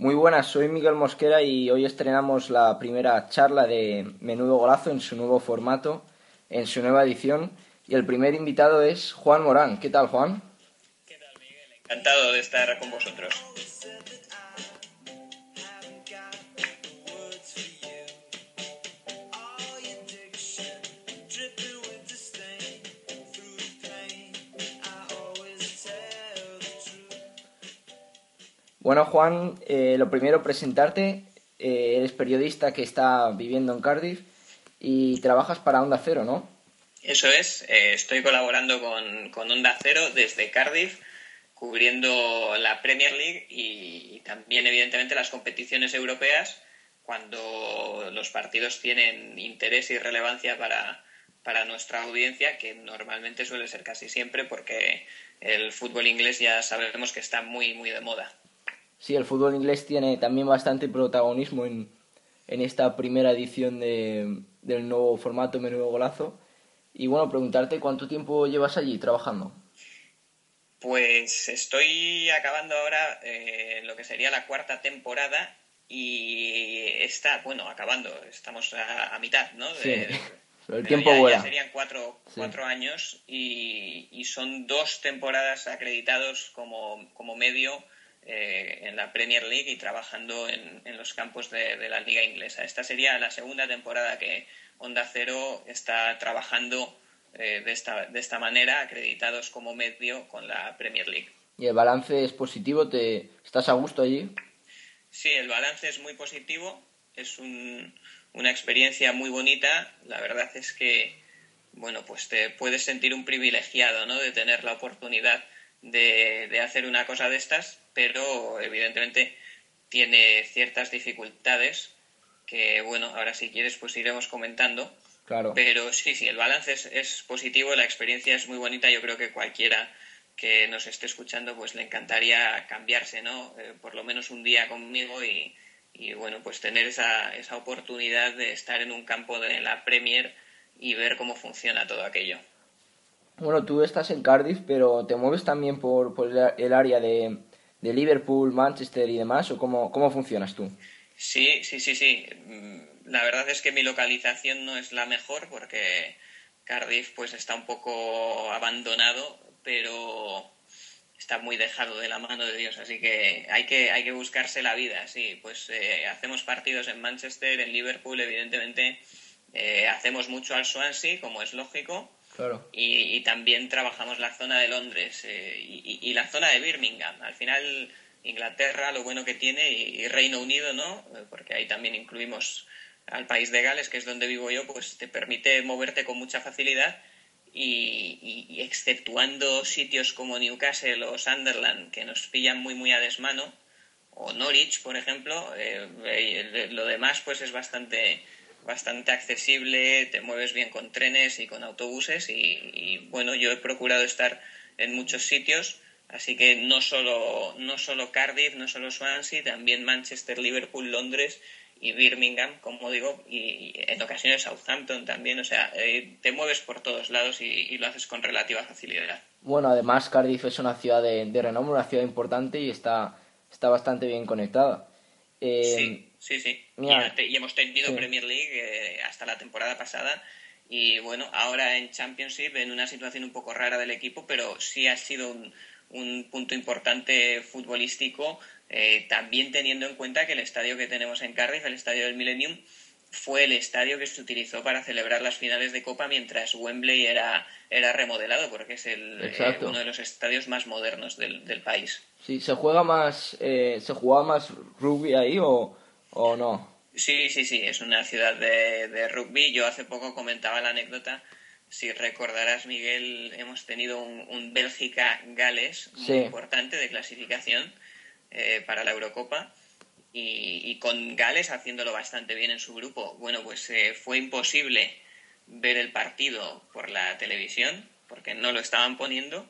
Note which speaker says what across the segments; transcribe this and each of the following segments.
Speaker 1: Muy buenas, soy Miguel Mosquera y hoy estrenamos la primera charla de Menudo Golazo en su nuevo formato, en su nueva edición. Y el primer invitado es Juan Morán. ¿Qué tal, Juan?
Speaker 2: ¿Qué tal, Miguel? Encantado de estar con vosotros.
Speaker 1: Bueno, Juan, eh, lo primero presentarte. Eh, eres periodista que está viviendo en Cardiff y trabajas para Onda Cero, ¿no?
Speaker 2: Eso es, eh, estoy colaborando con, con, Onda Cero desde Cardiff, cubriendo la Premier League y, también, evidentemente, las competiciones europeas cuando los partidos tienen interés y relevancia para, para nuestra audiencia, que normalmente suele ser casi siempre porque el fútbol inglés ya sabemos que está muy, muy de moda.
Speaker 1: Sí, el fútbol inglés tiene también bastante protagonismo en, en esta primera edición de, del nuevo formato Menudo Golazo. Y bueno, preguntarte cuánto tiempo llevas allí trabajando.
Speaker 2: Pues estoy acabando ahora eh, lo que sería la cuarta temporada y está, bueno, acabando, estamos a, mitad, ¿no?
Speaker 1: sí, el tiempo vuela.
Speaker 2: serían cuatro, cuatro años y, y, son dos temporadas acreditados como, como medio eh, en la Premier League y trabajando en, en los campos de, de, la liga inglesa. Esta sería la segunda temporada que Onda Cero está trabajando eh, de, esta, de esta manera, acreditados como medio con la Premier League.
Speaker 1: ¿Y el balance es positivo? ¿Te, ¿Estás a gusto allí?
Speaker 2: Sí, el balance es muy positivo. Es un, una experiencia muy bonita. La verdad es que, bueno, pues te puedes sentir un privilegiado, ¿no? De tener la oportunidad de, de hacer una cosa de estas, pero evidentemente tiene ciertas dificultades que, bueno, ahora si quieres pues iremos comentando.
Speaker 1: Claro.
Speaker 2: Pero sí, sí, el balance es, es, positivo, la experiencia es muy bonita. Yo creo que cualquiera que nos esté escuchando pues le encantaría cambiarse, ¿no? Eh, por lo menos un día conmigo y, y, bueno, pues tener esa, esa oportunidad de estar en un campo de la Premier y ver cómo funciona todo aquello.
Speaker 1: Bueno, tú estás en Cardiff, pero ¿te mueves también por, por el área de, de, Liverpool, Manchester y demás? ¿O cómo, cómo funcionas tú?
Speaker 2: Sí, sí, sí, sí. La verdad es que mi localización no es la mejor porque Cardiff pues está un poco abandonado, pero está muy dejado de la mano de Dios, así que hay que, hay que buscarse la vida, sí. Pues eh, hacemos partidos en Manchester, en Liverpool, evidentemente. Eh, hacemos mucho al Swansea, como es lógico Y, también trabajamos la zona de Londres eh, y, la zona de Birmingham. Al final, Inglaterra, lo bueno que tiene, y, Reino Unido, ¿no? Porque ahí también incluimos al país de Gales, que es donde vivo yo, pues te permite moverte con mucha facilidad. Y, exceptuando sitios como Newcastle o Sunderland, que nos pillan muy, muy a desmano, o Norwich, por ejemplo, eh, lo demás pues es bastante bastante accesible, te mueves bien con trenes y con autobuses y, bueno, yo he procurado estar en muchos sitios, así que no solo, no solo Cardiff, no solo Swansea, también Manchester, Liverpool, Londres y Birmingham, como digo, y, en ocasiones Southampton también, o sea, eh, te mueves por todos lados y, y, lo haces con relativa facilidad.
Speaker 1: Bueno, además Cardiff es una ciudad de, de renombre, una ciudad importante y está, está bastante bien conectada.
Speaker 2: Eh, sí. Sí, sí. Mira, y, hemos tenido sí. Premier League eh, hasta la temporada pasada. Y bueno, ahora en Championship, en una situación un poco rara del equipo, pero sí ha sido un, un punto importante futbolístico, eh, también teniendo en cuenta que el estadio que tenemos en Cardiff, el estadio del Millennium, fue el estadio que se utilizó para celebrar las finales de Copa mientras Wembley era, era remodelado, porque es el, eh, uno de los estadios más modernos del, del país.
Speaker 1: Sí, ¿se juega más, eh, se jugaba más rugby ahí o, ¿O no?
Speaker 2: Sí, sí, sí, es una ciudad de, de, rugby. Yo hace poco comentaba la anécdota. Si recordarás, Miguel, hemos tenido un, un Bélgica-Gales muy
Speaker 1: sí.
Speaker 2: importante de clasificación eh, para la Eurocopa. Y, y, con Gales haciéndolo bastante bien en su grupo. Bueno, pues eh, fue imposible ver el partido por la televisión porque no lo estaban poniendo.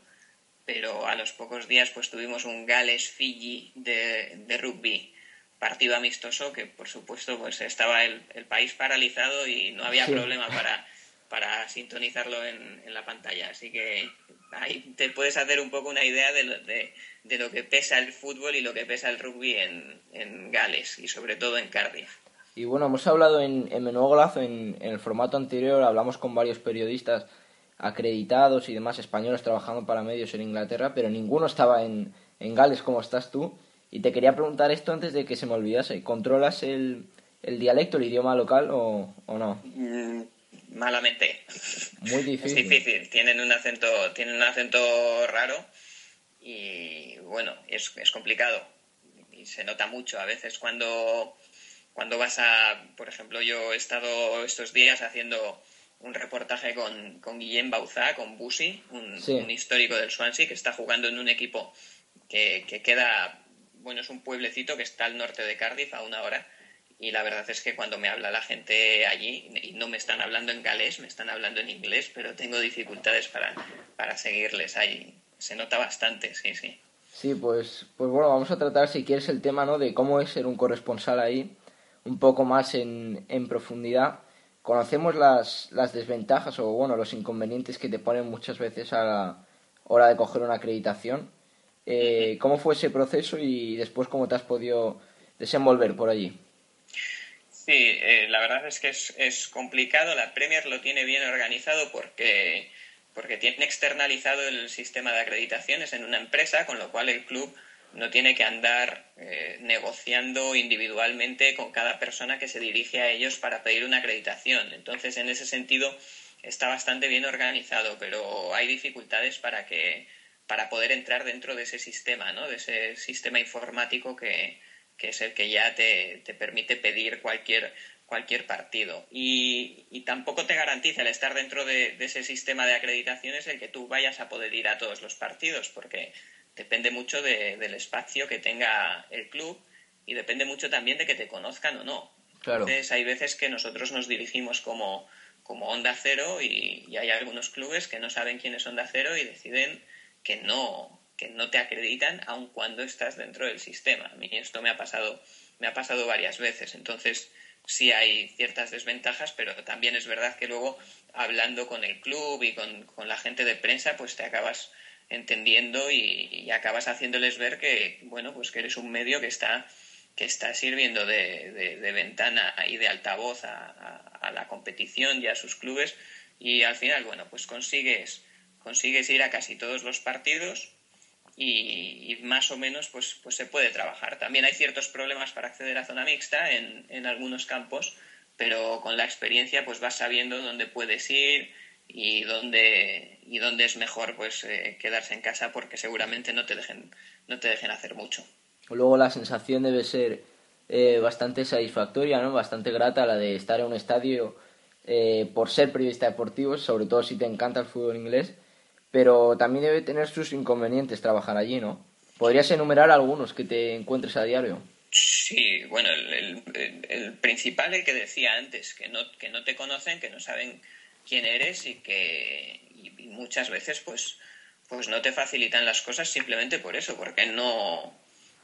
Speaker 2: Pero a los pocos días pues tuvimos un Gales-Fiji de, de rugby partido amistoso que por supuesto pues estaba el, el país paralizado y no había
Speaker 1: Sí.
Speaker 2: problema para, para sintonizarlo en, en, la pantalla. Así que ahí te puedes hacer un poco una idea de lo, de, de lo que pesa el fútbol y lo que pesa el rugby en, en Gales y sobre todo en Cardiff.
Speaker 1: Y bueno, hemos hablado en, en Menudo Golazo, en, en, el formato anterior, hablamos con varios periodistas acreditados y demás españoles trabajando para medios en Inglaterra, pero ninguno estaba en, en Gales como estás tú. Y te quería preguntar esto antes de que se me olvidase. ¿Controlas el, el dialecto, el idioma local o, o no?
Speaker 2: Mm, malamente.
Speaker 1: Muy difícil.
Speaker 2: Es difícil. Tienen un acento, tienen un acento raro y bueno, es, es complicado. Y se nota mucho a veces cuando, cuando vas a, por ejemplo, yo he estado estos días haciendo un reportaje con, con Guillem Bauzá, con Busi, un,
Speaker 1: Sí.
Speaker 2: un histórico del Swansea, que está jugando en un equipo que, que queda, bueno, es un pueblecito que está al norte de Cardiff, a una hora, y la verdad es que cuando me habla la gente allí, y no me están hablando en galés, me están hablando en inglés, pero tengo dificultades para, para seguirles ahí. Se nota bastante, sí, sí.
Speaker 1: Sí, pues, pues bueno, vamos a tratar, si quieres, el tema ¿no? de cómo es ser un corresponsal ahí, un poco más en, en profundidad. Conocemos las, las desventajas o bueno, los inconvenientes que te ponen muchas veces a la hora de coger una acreditación. Eh, ¿Cómo fue ese proceso y después cómo te has podido desenvolver por allí?
Speaker 2: Sí, eh, la verdad es que es, complicado. La Premier lo tiene bien organizado porque, porque tiene externalizado el sistema de acreditaciones en una empresa, con lo cual el club no tiene que andar eh, negociando individualmente con cada persona que se dirige a ellos para pedir una acreditación. Entonces, en ese sentido, está bastante bien organizado, pero hay dificultades para que para poder entrar dentro de ese sistema, ¿no? de ese sistema informático que, que es el que ya te, te permite pedir cualquier, cualquier partido. Y, y, tampoco te garantiza el estar dentro de, de, ese sistema de acreditaciones el que tú vayas a poder ir a todos los partidos, porque depende mucho de, del espacio que tenga el club y depende mucho también de que te conozcan o no.
Speaker 1: Claro.
Speaker 2: Entonces hay veces que nosotros nos dirigimos como, como Onda Cero y, y hay algunos clubes que no saben quién es Onda Cero y deciden que no, que no te acreditan aun cuando estás dentro del sistema. A mí esto me ha pasado, me ha pasado varias veces. Entonces, sí hay ciertas desventajas, pero también es verdad que luego, hablando con el club y con, la gente de prensa, pues te acabas entendiendo y, acabas haciéndoles ver que, bueno, pues que eres un medio que está, que está sirviendo de, ventana y de altavoz a, a la competición y a sus clubes. Y al final, bueno, pues consigues, consigues ir a casi todos los partidos y, más o menos pues, pues se puede trabajar. También hay ciertos problemas para acceder a zona mixta en, en algunos campos, pero con la experiencia pues vas sabiendo dónde puedes ir y dónde, y dónde es mejor pues eh, quedarse en casa porque seguramente no te dejen, no te dejen hacer mucho.
Speaker 1: Luego la sensación debe ser eh, bastante satisfactoria, ¿no? bastante grata la de estar en un estadio eh, por ser periodista deportivo, sobre todo si te encanta el fútbol inglés pero también debe tener sus inconvenientes trabajar allí, ¿no? ¿Podrías enumerar algunos que te encuentres a diario?
Speaker 2: Sí, bueno, el, principal, el que decía antes, que no, que no te conocen, que no saben quién eres y que muchas veces pues, pues no te facilitan las cosas simplemente por eso, porque no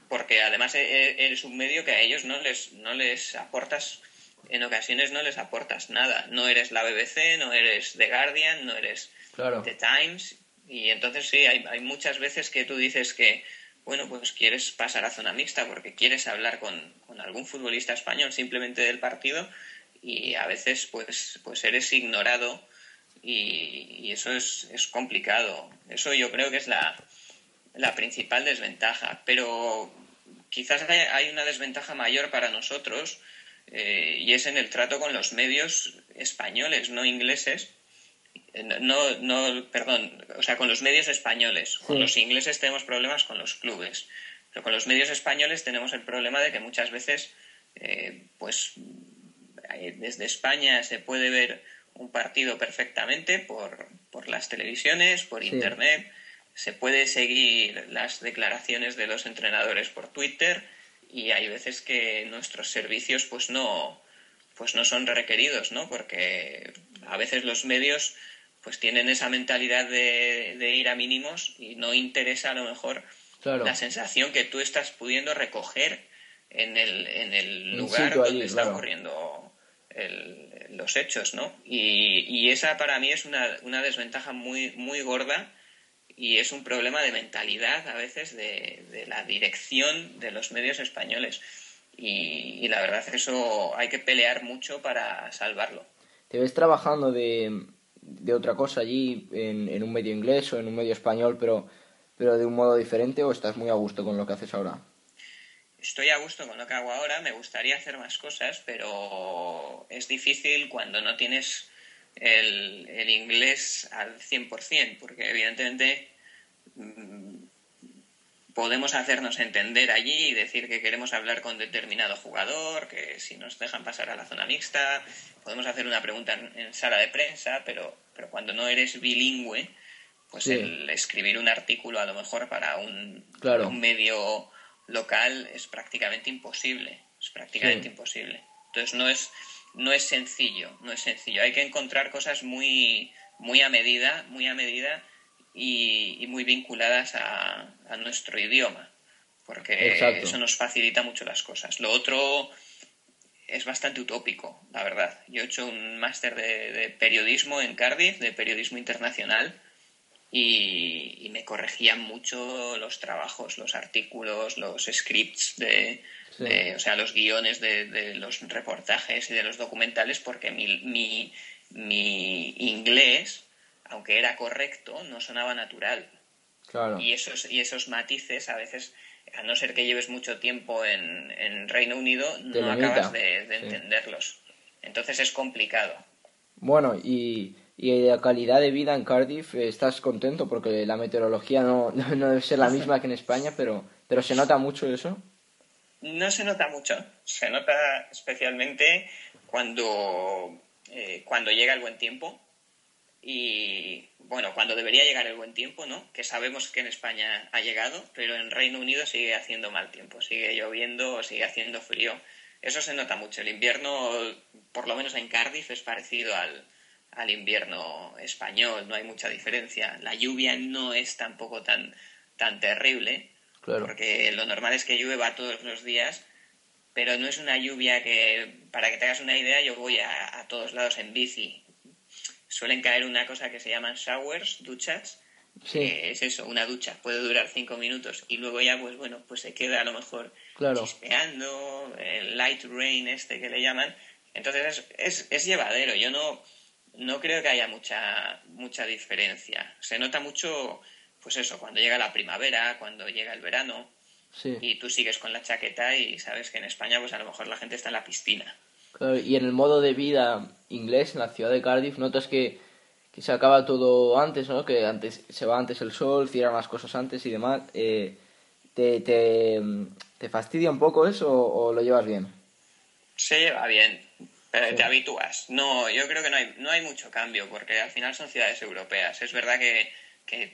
Speaker 2: porque además eres un medio que a ellos no les, no les aportas en ocasiones no les aportas nada. No eres la BBC, no eres The Guardian, no eres The Times. Y entonces sí, hay, hay, muchas veces que tú dices que, bueno, pues quieres pasar a zona mixta porque quieres hablar con, con algún futbolista español simplemente del partido y a veces pues, pues eres ignorado y, eso es, es, complicado. Eso yo creo que es la, la principal desventaja. Pero quizás hay, hay una desventaja mayor para nosotros eh, y es en el trato con los medios españoles, no ingleses. No, no, perdón, o sea, con los medios españoles. Con sí. los ingleses tenemos problemas con los clubes, pero con los medios españoles tenemos el problema de que muchas veces, eh, pues, desde España se puede ver un partido perfectamente por, por las televisiones, por sí. internet, se puede seguir las declaraciones de los entrenadores por Twitter y hay veces que nuestros servicios pues no pues no son requeridos no porque a veces los medios pues tienen esa mentalidad de, de ir a mínimos y no interesa a lo mejor
Speaker 1: claro.
Speaker 2: la sensación que tú estás pudiendo recoger en el, en el lugar donde
Speaker 1: allí,
Speaker 2: está
Speaker 1: claro.
Speaker 2: ocurriendo los hechos, ¿no? Y, esa para mí es una, una, desventaja muy, muy gorda y es un problema de mentalidad a veces de, la dirección de los medios españoles. Y, la verdad es que eso hay que pelear mucho para salvarlo.
Speaker 1: ¿Te ves trabajando de, de otra cosa allí en, en, un medio inglés o en un medio español, pero, pero de un modo diferente o estás muy a gusto con lo que haces ahora?
Speaker 2: estoy a gusto con lo que hago ahora, me gustaría hacer más cosas, pero es difícil cuando no tienes el, inglés al 100%, porque evidentemente mm, podemos hacernos entender allí y decir que queremos hablar con determinado jugador, que si nos dejan pasar a la zona mixta, podemos hacer una pregunta en, sala de prensa, pero, pero cuando no eres bilingüe, pues el escribir un artículo a lo mejor para un, un medio local es prácticamente imposible. Es prácticamente imposible. Entonces no es, no es sencillo, no es sencillo. Hay que encontrar cosas muy, muy a medida, muy a medida y, muy vinculadas a, nuestro idioma. Porque eso nos facilita mucho las cosas. Lo otro es bastante utópico, la verdad. Yo he hecho un máster de periodismo en Cardiff, de periodismo internacional, y, me corregían mucho los trabajos, los artículos, los scripts de, o sea, los guiones de, los reportajes y de los documentales porque mi, mi, mi inglés, aunque era correcto, no sonaba natural. Y esos, y esos matices a veces, a no ser que lleves mucho tiempo en, en Reino Unido, no acabas de, entenderlos. Entonces es complicado.
Speaker 1: Bueno, y y de calidad de vida en Cardiff estás contento porque la meteorología no, no, debe ser la misma que en España, pero, pero ¿se nota mucho eso?
Speaker 2: No se nota mucho, se nota especialmente cuando, eh, cuando llega el buen tiempo y bueno, cuando debería llegar el buen tiempo, ¿no? Que sabemos que en España ha llegado, pero en Reino Unido sigue haciendo mal tiempo, sigue lloviendo sigue haciendo frío. Eso se nota mucho. El invierno, por lo menos en Cardiff, es parecido al, al invierno español, no hay mucha diferencia. La lluvia no es tampoco tan, tan terrible, porque lo normal es que llueva todos los días, pero no es una lluvia que, para que te hagas una idea, yo voy a, todos lados en bici. Suelen caer una cosa que se llaman showers, duchas, que es eso, una ducha, puede durar cinco minutos y luego ya, pues bueno, pues se queda a lo mejor chispeando, el light rain este que le llaman. Entonces es, es llevadero, yo no no creo que haya mucha, mucha diferencia. Se nota mucho, pues eso, cuando llega la primavera, cuando llega el verano, y tú sigues con la chaqueta y sabes que en España, pues a lo mejor la gente está en la piscina.
Speaker 1: Y en el modo de vida inglés, en la ciudad de Cardiff, notas que, que se acaba todo antes, ¿no? Que antes se va antes el sol, cierran las cosas antes y demás. Eh, te, te, ¿Te fastidia un poco eso o lo llevas bien?
Speaker 2: Se lleva bien te habitúas. No, yo creo que no hay, no hay mucho cambio, porque al final son ciudades europeas. Es verdad que,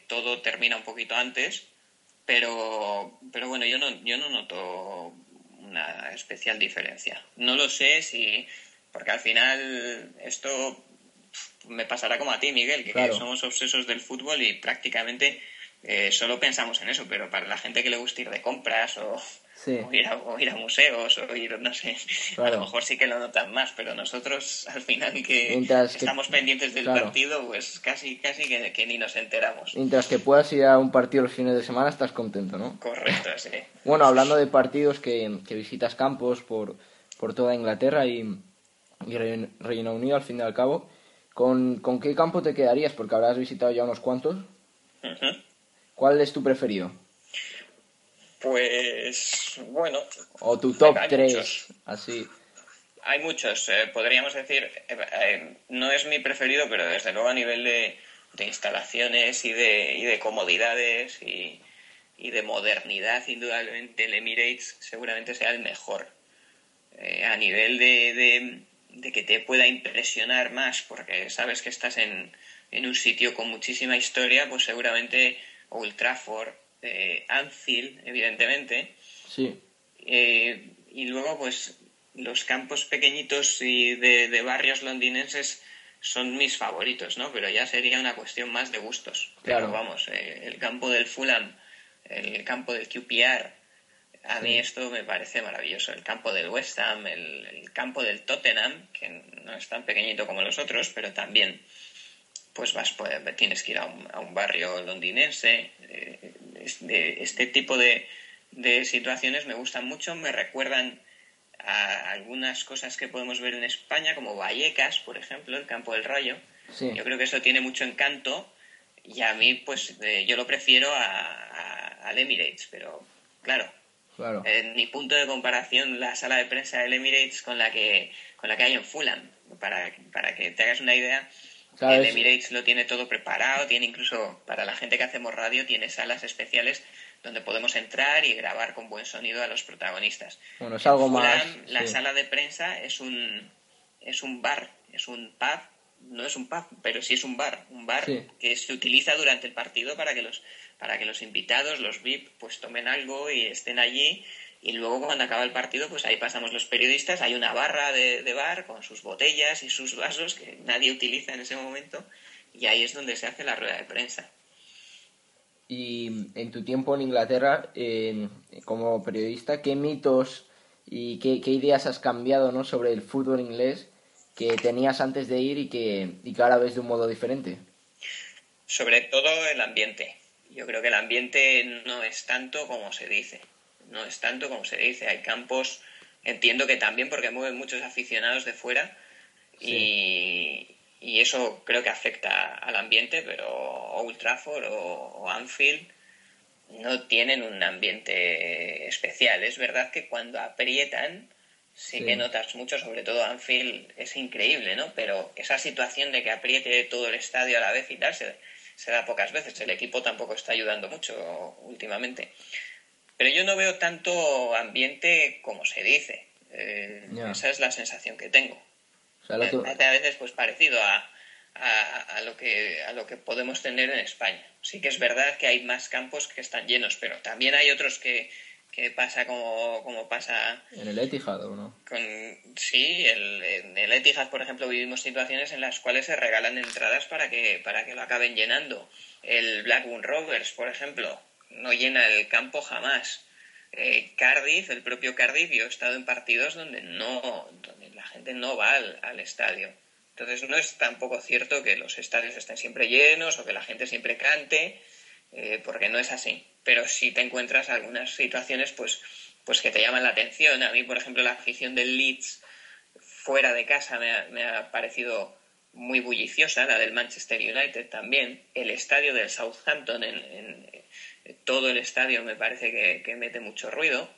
Speaker 2: todo termina un poquito antes, pero, pero bueno, yo no, yo no noto una especial diferencia. No lo sé si, porque al final esto me pasará como a ti, Miguel, que, somos obsesos del fútbol y prácticamente eh, solo pensamos en eso, pero para la gente que le gusta ir de compras o, o, ir a, museos, o ir, no sé, a lo mejor sí que lo notan más, pero nosotros al final que estamos pendientes del partido, pues casi, casi que, ni nos enteramos.
Speaker 1: Mientras que puedas ir a un partido los fines de semana, estás contento, ¿no?
Speaker 2: Correcto, sí.
Speaker 1: bueno, hablando de partidos que, que visitas campos por, por toda Inglaterra y, y Reino Unido, al fin y al cabo, ¿con, ¿con qué campo te quedarías? Porque habrás visitado ya unos cuantos. ¿Cuál es tu preferido?
Speaker 2: Pues bueno.
Speaker 1: O tu top 3, así.
Speaker 2: Hay muchos, eh, podríamos decir, eh, eh, no es mi preferido, pero desde luego a nivel de, instalaciones y de, y de comodidades y, de modernidad, indudablemente el Emirates seguramente sea el mejor. a nivel de, de, que te pueda impresionar más, porque sabes que estás en, en un sitio con muchísima historia, pues seguramente Old Trafford, eh, Anfield, evidentemente.
Speaker 1: Sí.
Speaker 2: Eh, y luego, pues, los campos pequeñitos y de, barrios londinenses son mis favoritos, ¿no? Pero ya sería una cuestión más de gustos. Claro. Pero vamos, eh, el campo del Fulham, el campo del QPR, A mí esto me parece maravilloso. El campo del West Ham, el, campo del Tottenham, que no es tan pequeñito como los otros, pero también pues vas pues, tienes que ir a un, barrio londinense. Eh, este tipo de, de situaciones me gustan mucho, me recuerdan a algunas cosas que podemos ver en España, como Vallecas, por ejemplo, el campo del Rayo. Yo creo que eso tiene mucho encanto y a mí, pues, eh, yo lo prefiero a, al Emirates, pero claro, en mi punto de comparación, la sala de prensa del Emirates con la que, con la que hay en Fulham, para, para que te hagas una idea, el Emirates lo tiene todo preparado, tiene incluso, para la gente que hacemos radio, tiene salas especiales donde podemos entrar y grabar con buen sonido a los protagonistas.
Speaker 1: Bueno, es algo más.
Speaker 2: La sala de prensa es un, es un bar, es un pub, no es un pub, pero sí es un bar, un bar que se utiliza durante el partido para que los para que los invitados, los VIP, pues tomen algo y estén allí. Y luego cuando acaba el partido, pues ahí pasamos los periodistas, hay una barra de, de bar con sus botellas y sus vasos que nadie utiliza en ese momento y ahí es donde se hace la rueda de prensa.
Speaker 1: Y en tu tiempo en Inglaterra, como periodista, ¿qué mitos y qué, ideas has cambiado ¿no? sobre el fútbol inglés que tenías antes de ir y que, y que ahora ves de un modo diferente?
Speaker 2: Sobre todo el ambiente. Yo creo que el ambiente no es tanto como se dice. No es tanto como se dice. Hay campos, entiendo que también porque mueven muchos aficionados de fuera y, y eso creo que afecta al ambiente, pero Old Trafford o, Anfield no tienen un ambiente especial. Es verdad que cuando aprietan sí, que notas mucho, sobre todo Anfield es increíble, ¿no? Pero esa situación de que apriete todo el estadio a la vez y tal se, da pocas veces. El equipo tampoco está ayudando mucho últimamente. Pero yo no veo tanto ambiente como se dice. Eh, esa es la sensación que tengo a veces pues parecido a, a, lo que, a lo que podemos tener en España. Sí que es verdad que hay más campos que están llenos, pero también hay otros que, que pasa como, como, pasa...
Speaker 1: ¿En el Etihad o no?
Speaker 2: Con, sí, el, en el Etihad, por ejemplo, vivimos situaciones en las cuales se regalan entradas para que, para que lo acaben llenando. El Blackburn Rovers, por ejemplo, no llena el campo jamás. Eh, Cardiff, el propio Cardiff, yo he estado en partidos donde no, donde la gente no va al, estadio. Entonces no es tampoco cierto que los estadios estén siempre llenos o que la gente siempre cante, eh, porque no es así. Pero sí te encuentras algunas situaciones pues, pues que te llaman la atención. A mí, por ejemplo, la afición del Leeds fuera de casa me ha, parecido muy bulliciosa, la del Manchester United también, el estadio del Southampton en, todo el estadio me parece que, mete mucho ruido,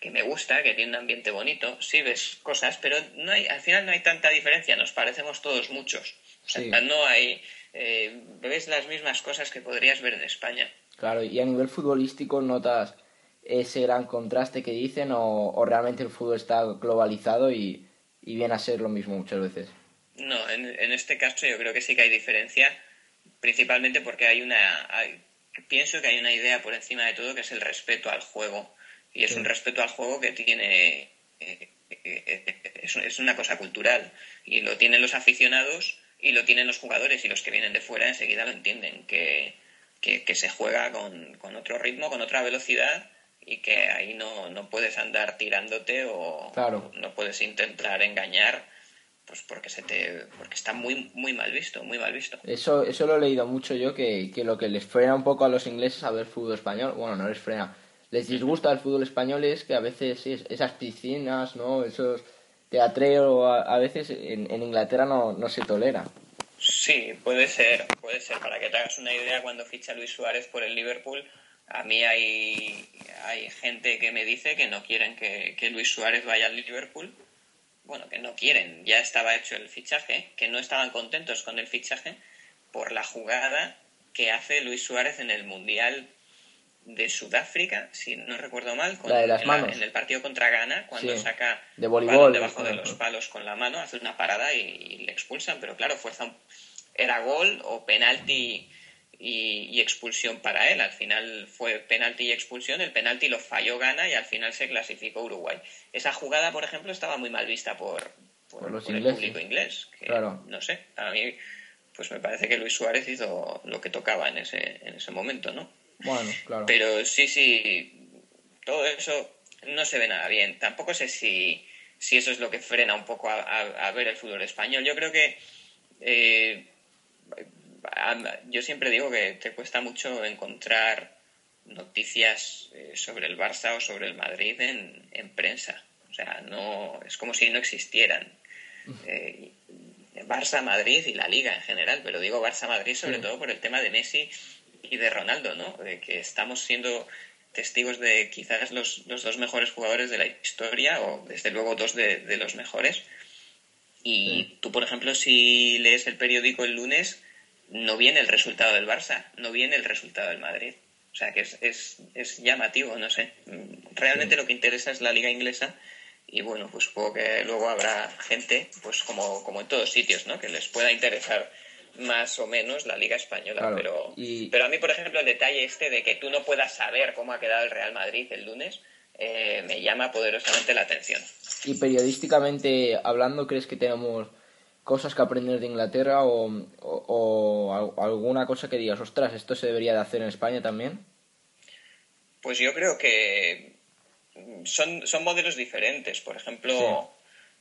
Speaker 2: que me gusta, que tiene un ambiente bonito, sí ves cosas, pero no hay, al final no hay tanta diferencia, nos parecemos todos muchos. O sea, no hay, eh, ves las mismas cosas que podrías ver en España.
Speaker 1: Claro, y a nivel futbolístico notas ese gran contraste que dicen o, realmente el fútbol está globalizado y, viene a ser lo mismo muchas veces.
Speaker 2: No, en, en, este caso yo creo que sí que hay diferencia, principalmente porque hay una, pienso que hay una idea por encima de todo que es el respeto al juego. Y es un respeto al juego que tiene. Eh, eh, es, una cosa cultural. Y lo tienen los aficionados y lo tienen los jugadores. Y los que vienen de fuera enseguida lo entienden. Que, que, se juega con, con, otro ritmo, con otra velocidad. Y que ahí no, no puedes andar tirándote o no puedes intentar engañar pues porque se te porque está muy muy mal visto muy mal visto.
Speaker 1: Eso eso lo he leído mucho yo que, que lo que les frena un poco a los ingleses a ver fútbol español bueno no les frena les disgusta el fútbol español es que a veces esas piscinas no esos teatreo a, a veces en, en, Inglaterra no, no se tolera.
Speaker 2: Sí puede ser puede ser. Para que te hagas una idea cuando ficha Luis Suárez por el Liverpool a mí hay, hay gente que me dice que no quieren que, que Luis Suárez vaya al Liverpool bueno, que no quieren, ya estaba hecho el fichaje, que no estaban contentos con el fichaje por la jugada que hace Luis Suárez en el Mundial de Sudáfrica, si no recuerdo mal,
Speaker 1: en,
Speaker 2: el partido contra Ghana, cuando saca
Speaker 1: de voleibol,
Speaker 2: debajo de los palos con la mano, hace una parada y, le expulsan, pero claro, fuerza era gol o penalti y, expulsión para él. Al final fue penalti y expulsión, el penalti lo falló Gana y al final se clasificó Uruguay. Esa jugada, por ejemplo, estaba muy mal vista por, por, el público inglés. claro. No sé, a mí pues me parece que Luis Suárez hizo lo que tocaba en ese, en ese momento, ¿no?
Speaker 1: Bueno, claro.
Speaker 2: Pero sí, sí, todo eso no se ve nada bien. Tampoco sé si, si eso es lo que frena un poco a, ver el fútbol español. Yo creo que eh, yo siempre digo que te cuesta mucho encontrar noticias eh, sobre el Barça o sobre el Madrid en, en, prensa. O sea, no es como si no existieran. Eh, Barça, Madrid y la Liga en general, pero digo Barça, Madrid sobre todo por el tema de Messi y de Ronaldo, ¿no? De que estamos siendo testigos de quizás los, los dos mejores jugadores de la historia o desde luego dos de, de los mejores. Y tú, por ejemplo, si lees el periódico el lunes, no viene el resultado del Barça, no viene el resultado del Madrid. O sea que es, es, es llamativo, no sé. Realmente lo que interesa es la liga inglesa y bueno, pues supongo que luego habrá gente, pues como, como en todos sitios, ¿no? Que les pueda interesar más o menos la liga española. pero, pero a mí, por ejemplo, el detalle este de que tú no puedas saber cómo ha quedado el Real Madrid el lunes, eh, me llama poderosamente la atención.
Speaker 1: Y periodísticamente hablando, ¿crees que tenemos cosas que aprender de Inglaterra o, o, alguna cosa que digas, ostras, esto se debería de hacer en España también?
Speaker 2: Pues yo creo que son, son modelos diferentes. Por ejemplo,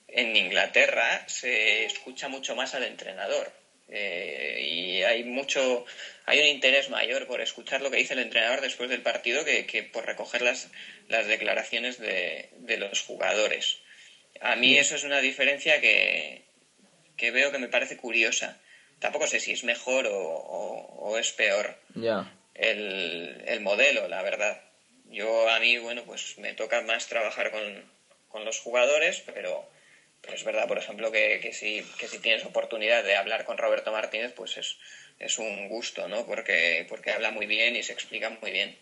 Speaker 2: en Inglaterra se escucha mucho más al entrenador. Eh, y hay mucho hay un interés mayor por escuchar lo que dice el entrenador después del partido que, que por recoger las, las declaraciones de, de los jugadores. A mí eso es una diferencia que, que veo que me parece curiosa. Tampoco sé si es mejor o, es peor el, el, modelo, la verdad. Yo a mí, bueno, pues me toca más trabajar con, los jugadores, pero, es verdad, por ejemplo, que, que, si, que si tienes oportunidad de hablar con Roberto Martínez, pues es, es un gusto, ¿no? Porque, porque habla muy bien y se explica muy bien.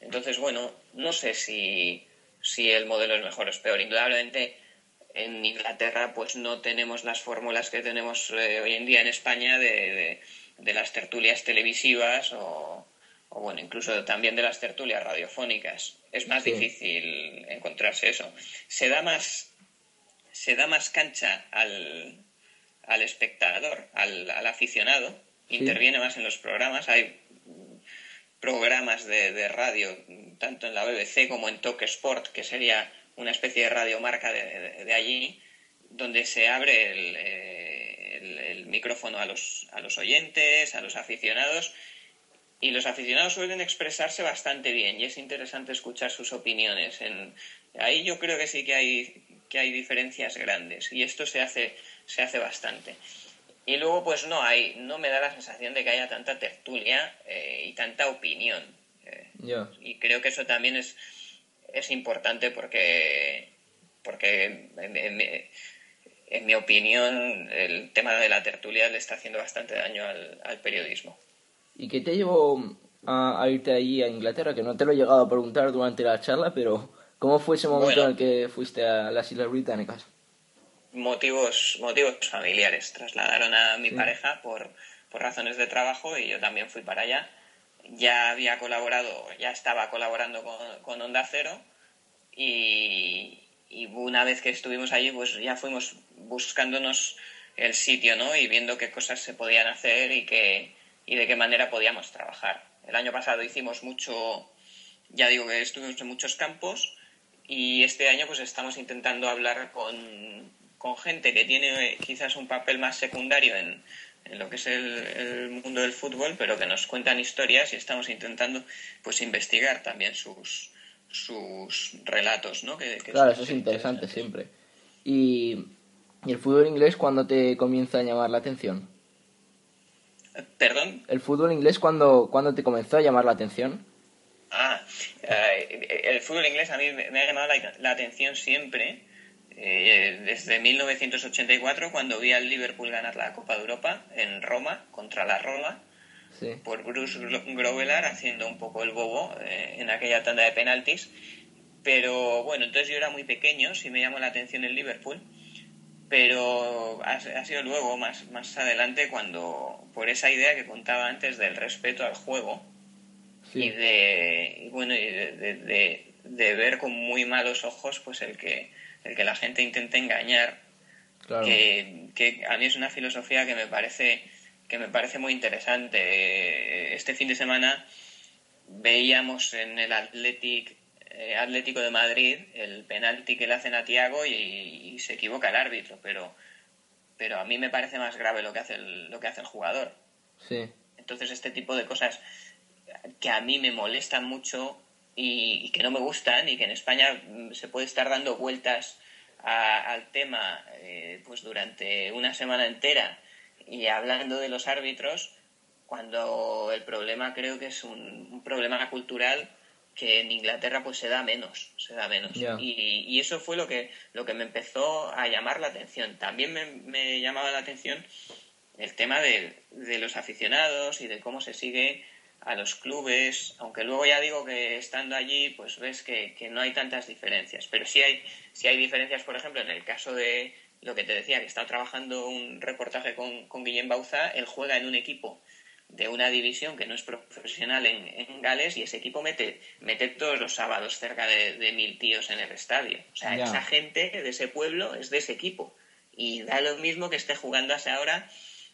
Speaker 2: Entonces, bueno, no sé si, si el modelo es mejor o es peor. Indudablemente en Inglaterra pues no tenemos las fórmulas que tenemos eh, hoy en día en España de, de, las tertulias televisivas o, o, bueno, incluso también de las tertulias radiofónicas. Es más difícil encontrarse eso. Se da más, se da más cancha al, al espectador, al, al aficionado, interviene más en los programas. Hay programas de, de radio, tanto en la BBC como en Talk Sport, que sería una especie de radiomarca de, de, allí, donde se abre el, eh, el, micrófono a los, a los oyentes, a los aficionados, y los aficionados suelen expresarse bastante bien y es interesante escuchar sus opiniones. En, ahí yo creo que sí que hay, que hay diferencias grandes y esto se hace, se hace bastante. Y luego pues no hay, no me da la sensación de que haya tanta tertulia eh, y tanta opinión. Eh, y creo que eso también es, es importante porque, porque en, mi opinión el tema de la tertulia le está haciendo bastante daño al, periodismo.
Speaker 1: ¿Y qué te llevó a, irte allí a Inglaterra? Que no te lo he llegado a preguntar durante la charla, pero ¿cómo fue ese momento en el que fuiste a las Islas Británicas?
Speaker 2: Motivos, motivos familiares. Trasladaron a mi pareja por, por razones de trabajo y yo también fui para allá ya había colaborado, ya estaba colaborando con, Onda Cero y, una vez que estuvimos allí, pues ya fuimos buscándonos el sitio, ¿no? Y viendo qué cosas se podían hacer y, qué, y de qué manera podíamos trabajar. El año pasado hicimos mucho, ya digo que estuvimos en muchos campos y este año pues estamos intentando hablar con, con gente que tiene quizás un papel más secundario en, en lo que es el, mundo del fútbol, pero que nos cuentan historias y estamos intentando pues investigar también sus, sus relatos, ¿no? Que,
Speaker 1: claro, eso es interesante siempre. ¿Y, el fútbol inglés cuándo te comienza a llamar la atención?
Speaker 2: ¿Perdón?
Speaker 1: ¿El fútbol inglés cuándo, cuando te comenzó a llamar la atención?
Speaker 2: Ah, eh, el fútbol inglés a mí me ha llamado la atención siempre eh, desde 1984, cuando vi al Liverpool ganar la Copa de Europa en Roma, contra la Roma, por Bruce Grovelar haciendo un poco el bobo eh, en aquella tanda de penaltis. Pero bueno, entonces yo era muy pequeño, sí me llamó la atención el Liverpool, pero ha, sido luego, más, más adelante, cuando por esa idea que contaba antes del respeto al juego y de bueno y de, de, ver con muy malos ojos pues el que el que la gente intente engañar, que, a mí es una filosofía que me parece que me parece muy interesante. Este fin de semana veíamos en el Athletic eh, Atlético de Madrid, el penalti que le hacen a Tiago y, se equivoca el árbitro, pero, pero a mí me parece más grave lo que hace el, lo que hace el jugador.
Speaker 1: Sí.
Speaker 2: Entonces este tipo de cosas que a mí me molestan mucho y, que no me gustan y que en España mm, se puede estar dando vueltas al tema eh, pues durante una semana entera y hablando de los árbitros cuando el problema creo que es un problema cultural que en Inglaterra pues se da menos, se da menos. Y, y, eso fue lo que, lo que me empezó a llamar la atención. También me, me llamaba la atención el tema de, de, los aficionados y de cómo se sigue a los clubes, aunque luego ya digo que estando allí pues ves que, que no hay tantas diferencias, pero sí hay, sí hay diferencias, por ejemplo, en el caso de lo que te decía, que estaba trabajando un reportaje con, con Guillem Bauza, él juega en un equipo de una división que no es profesional en, Gales y ese equipo mete, mete todos los sábados cerca de, mil tíos en el estadio. O sea, esa gente de ese pueblo es de ese equipo. Y da lo mismo que esté jugando hasta ahora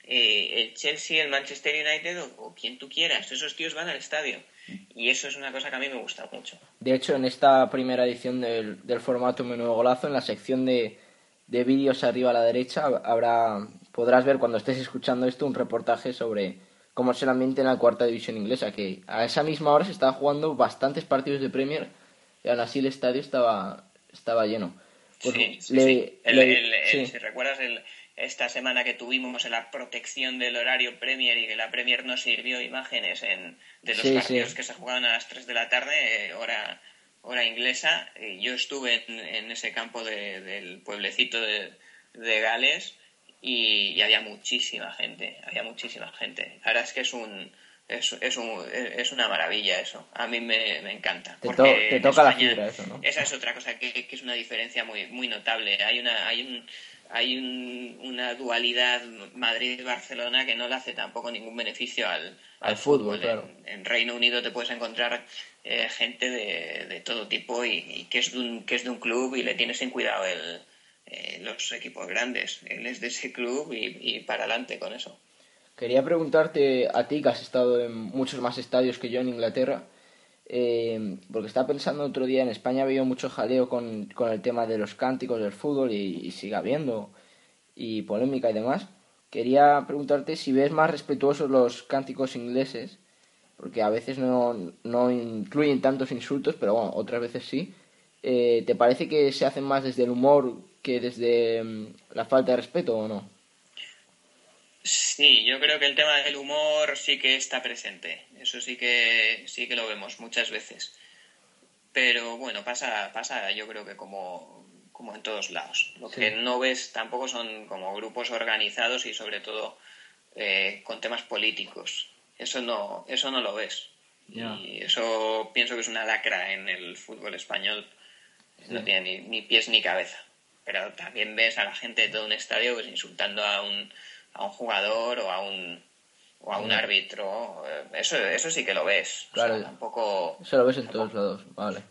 Speaker 2: eh, el Chelsea, el Manchester United o, quien tú quieras. Esos tíos van al estadio. Y eso es una cosa que a mí me gusta mucho.
Speaker 1: De hecho, en esta primera edición del, del formato Menudo Golazo, en la sección de, de vídeos arriba a la derecha, habrá podrás ver cuando estés escuchando esto un reportaje sobre como es el ambiente en la cuarta división inglesa, que a esa misma hora se estaban jugando bastantes partidos de Premier y aún así el estadio estaba, estaba lleno.
Speaker 2: Pues sí, sí, Si recuerdas esta semana que tuvimos en la protección del horario Premier y que la Premier no sirvió imágenes en, de los partidos que se jugaban a las 3 de la tarde, eh, hora, hora inglesa, eh, yo estuve en, ese campo del pueblecito de, de Gales y, había muchísima gente, había muchísima gente. La verdad es que es un, es, es, un, es una maravilla eso. A mí me, me encanta.
Speaker 1: Te, te toca la fibra eso, ¿no?
Speaker 2: Esa es otra cosa que, que, es una diferencia muy, muy notable. Hay una, hay un, hay un, una dualidad Madrid-Barcelona que no le hace tampoco ningún beneficio al,
Speaker 1: al, fútbol. claro.
Speaker 2: en, Reino Unido te puedes encontrar eh, gente de, de todo tipo y, y, que, es de un, que es de un club y le tienes en cuidado el, eh, los equipos grandes. Él es de ese club y, para adelante con eso.
Speaker 1: Quería preguntarte a ti, que has estado en muchos más estadios que yo en Inglaterra, eh, porque estaba pensando otro día, en España ha habido mucho jaleo con, con el tema de los cánticos del fútbol y, sigue habiendo, y polémica y demás. Quería preguntarte si ves más respetuosos los cánticos ingleses, porque a veces no, no incluyen tantos insultos, pero bueno, otras veces sí. Eh, ¿Te parece que se hacen más desde el humor que desde mm, la falta de respeto o no?
Speaker 2: Sí, yo creo que el tema del humor sí que está presente. Eso sí que sí que lo vemos muchas veces. Pero bueno, pasa, pasa yo creo que como, como en todos lados. Lo que no ves tampoco son como grupos organizados y sobre todo eh, con temas políticos. Eso no, eso no lo ves. Y eso pienso que es una lacra en el fútbol español. No tiene ni pies ni cabeza pero también ves a la gente de todo un estadio pues, insultando a un, a un jugador o a un, o a un árbitro. Eso, eso sí que lo ves. Claro. tampoco...
Speaker 1: Eso lo ves en todos lados, vale.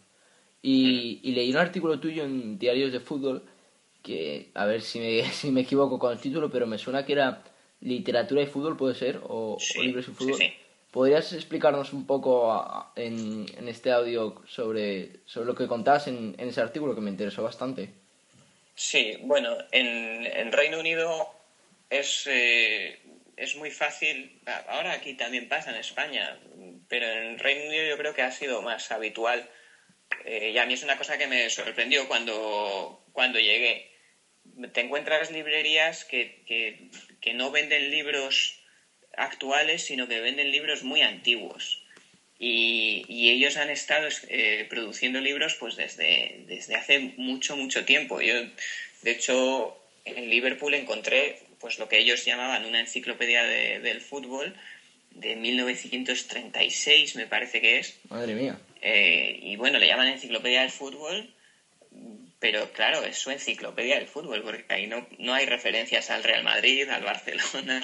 Speaker 1: Y, y, leí un artículo tuyo en Diarios de Fútbol que, a ver si me, si me equivoco con el título, pero me suena que era literatura y fútbol, puede ser, o, libros y fútbol. Sí, ¿Podrías explicarnos un poco en, en, este audio sobre, sobre lo que contabas en, en ese artículo que me interesó bastante?
Speaker 2: Sí, bueno, en, en Reino Unido es, eh, es muy fácil, ahora aquí también pasa en España, pero en Reino Unido yo creo que ha sido más habitual eh, y a mí es una cosa que me sorprendió cuando, cuando llegué. Te encuentras librerías que, que, que no venden libros actuales, sino que venden libros muy antiguos. Y, ellos han estado eh, produciendo libros pues desde, desde hace mucho, mucho tiempo. Yo, de hecho, en Liverpool encontré pues lo que ellos llamaban una enciclopedia del fútbol de 1936, me parece que es.
Speaker 1: Madre mía.
Speaker 2: Eh, y bueno, le llaman enciclopedia del fútbol pero claro, es su enciclopedia del fútbol, porque ahí no, no hay referencias al Real Madrid, al Barcelona,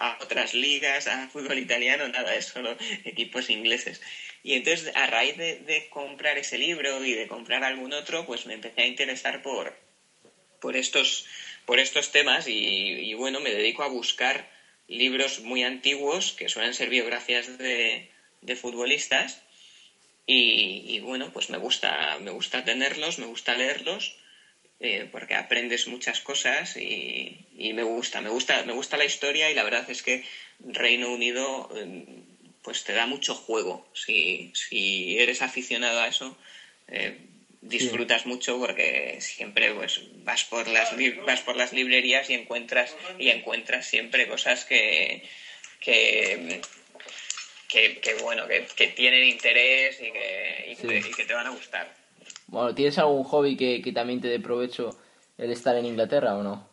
Speaker 2: a, otras ligas, al fútbol italiano, nada, es solo equipos ingleses. Y entonces, a raíz de, comprar ese libro y de comprar algún otro, pues me empecé a interesar por, por, estos, por estos temas y, bueno, me dedico a buscar libros muy antiguos que suelen ser biografías de, de futbolistas y, bueno, pues me gusta, me gusta tenerlos, me gusta leerlos. Eh, porque aprendes muchas cosas y, y, me gusta, me gusta, me gusta la historia y la verdad es que Reino Unido em, pues te da mucho juego. Si, si eres aficionado a eso, eh, disfrutas mucho porque siempre pues vas por las vas por las librerías y encuentras y encuentras siempre cosas que que, que, bueno que, que, tienen interés y que, y, que te van a gustar.
Speaker 1: Bueno tienes algún hobby que, que también te dé provecho el estar en Inglaterra o no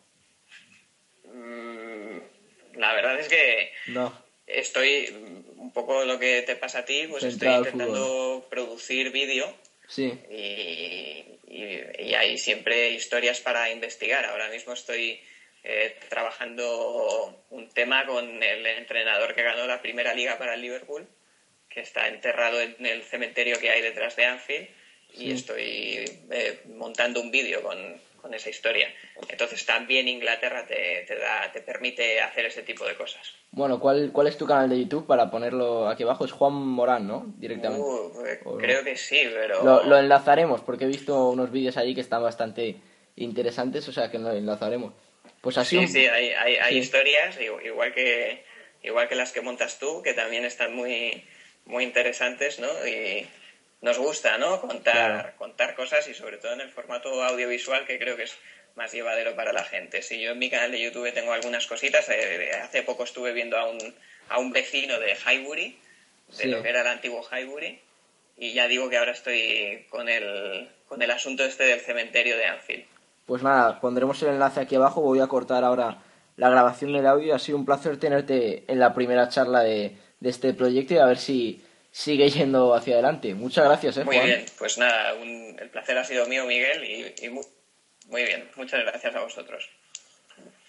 Speaker 2: mm, la verdad es que no. estoy un poco lo que te pasa a ti pues estoy intentando producir vídeo Sí. Y, y, hay siempre historias para investigar. Ahora mismo estoy eh, trabajando un tema con el entrenador que ganó la primera liga para el Liverpool, que está enterrado en el cementerio que hay detrás de Anfield, y estoy eh, montando un vídeo con, con esa historia. Entonces también Inglaterra te, te, da, te permite hacer ese tipo de cosas.
Speaker 1: Bueno, ¿cuál, ¿cuál es tu canal de YouTube para ponerlo aquí abajo? Es Juan Morán, ¿no? Directamente.
Speaker 2: Uh, eh, creo que sí, pero...
Speaker 1: Lo, enlazaremos porque he visto unos vídeos allí que están bastante interesantes, o sea que lo enlazaremos. Pues así...
Speaker 2: Sí, sí, hay, hay, hay historias, igual que, igual que las que montas tú, que también están muy, muy interesantes, ¿no? Y nos gusta, ¿no? Contar, contar cosas y sobre todo en el formato audiovisual que creo que es más llevadero para la gente. Si yo en mi canal de YouTube tengo algunas cositas, eh, hace poco estuve viendo a un, a un vecino de Highbury, de lo que era el antiguo Highbury, y ya digo que ahora estoy con el, con el asunto este del cementerio de Anfield.
Speaker 1: Pues nada, pondremos el enlace aquí abajo, voy a cortar ahora la grabación del audio. Ha sido un placer tenerte en la primera charla de, de este proyecto y a ver si sigue yendo hacia adelante. Muchas gracias, ¿eh,
Speaker 2: Muy bien, pues nada, el placer ha sido mío, Miguel, y, y muy, muy bien. Muchas gracias a vosotros.